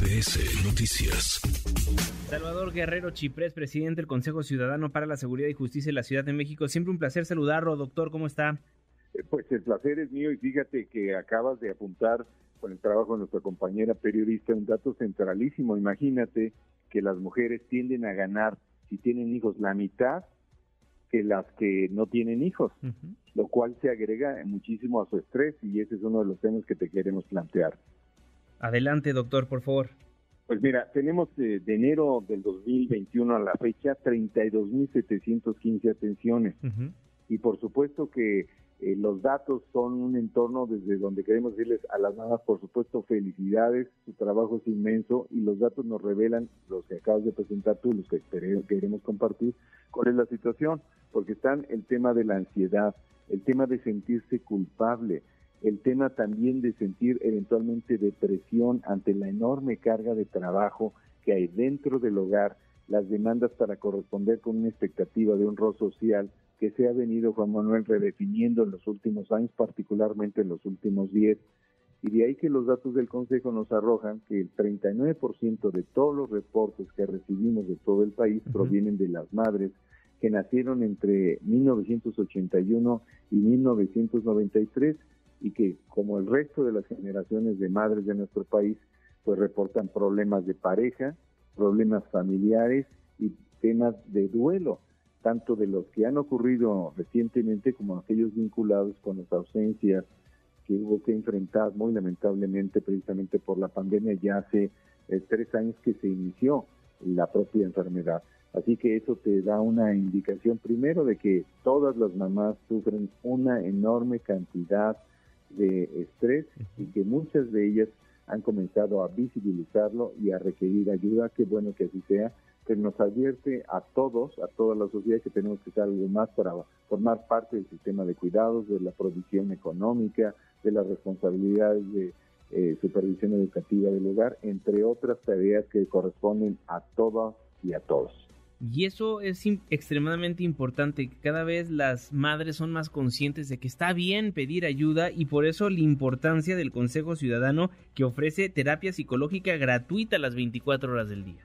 MBS Noticias. Salvador Guerrero Chiprés, presidente del Consejo Ciudadano para la Seguridad y Justicia de la Ciudad de México. Siempre un placer saludarlo, doctor. ¿Cómo está? Eh, pues el placer es mío y fíjate que acabas de apuntar con el trabajo de nuestra compañera periodista un dato centralísimo. Imagínate que las mujeres tienden a ganar, si tienen hijos, la mitad que las que no tienen hijos, lo cual se agrega muchísimo a su estrés y ese es uno de los temas que te queremos plantear. Adelante, doctor, por favor. Pues mira, tenemos eh, de enero del 2021 a la fecha 32.715 atenciones. Y por supuesto que eh, los datos son un entorno desde donde queremos decirles a las mamás, por supuesto, felicidades, su trabajo es inmenso y los datos nos revelan, los que acabas de presentar tú, los que queremos compartir, cuál es la situación, porque están el tema de la ansiedad, el tema de sentirse culpable, el tema también de sentir eventualmente depresión ante la enorme carga de trabajo que hay dentro del hogar, las demandas para corresponder con una expectativa de un rol social que se ha venido, Juan Manuel, redefiniendo en los últimos años, particularmente en los últimos 10. Y de ahí que los datos del Consejo nos arrojan que el 39% de todos los reportes que recibimos de todo el país provienen de las madres que nacieron entre 1981 y 1993 y que, como el resto de las generaciones de madres de nuestro país, pues reportan problemas de pareja, problemas familiares y temas de duelo, tanto de los que han ocurrido recientemente como aquellos vinculados con las ausencias que hubo que enfrentar muy lamentablemente precisamente por la pandemia ya hace eh, tres años que se inició la propia enfermedad. Así que eso te da una indicación primero de que todas las mamás sufren una enorme cantidad de estrés y que muchas de ellas han comenzado a visibilizarlo y a requerir ayuda. Qué bueno que así sea, pero nos advierte a todos, a toda la sociedad, que tenemos que hacer algo más para formar parte del sistema de cuidados, de la provisión económica, de las responsabilidades de eh, supervisión educativa del hogar, entre otras tareas que corresponden a todas y a todos. Y eso es extremadamente importante, que cada vez las madres son más conscientes de que está bien pedir ayuda y por eso la importancia del Consejo Ciudadano que ofrece terapia psicológica gratuita las 24 horas del día.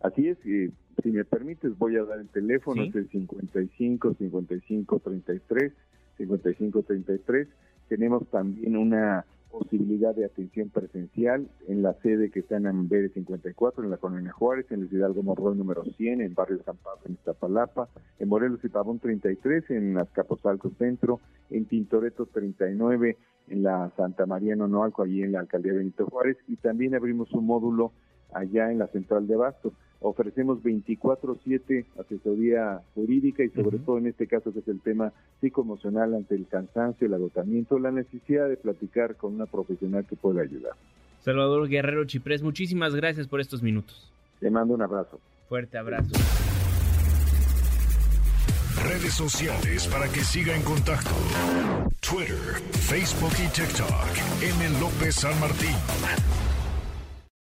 Así es, si me permites voy a dar el teléfono, es el 55 55 33 55 33. Tenemos también una posibilidad de atención presencial en la sede que está en Amberes 54, en la Colonia Juárez, en el Hidalgo Morroy número 100, en Barrio San Pablo, en Iztapalapa, en Morelos y Pavón 33, en Azcapotzalco Centro, en Tintoreto 39, en la Santa María Nonoalco, allí en la Alcaldía Benito Juárez, y también abrimos un módulo allá en la Central de Abasto ofrecemos 24/7 asesoría jurídica y sobre todo en este caso que es el tema psicoemocional ante el cansancio, el agotamiento, la necesidad de platicar con una profesional que pueda ayudar. Salvador Guerrero Chiprés, muchísimas gracias por estos minutos. Te mando un abrazo. Fuerte abrazo. Redes sociales para que siga en contacto: Twitter, Facebook y TikTok. M. López San Martín.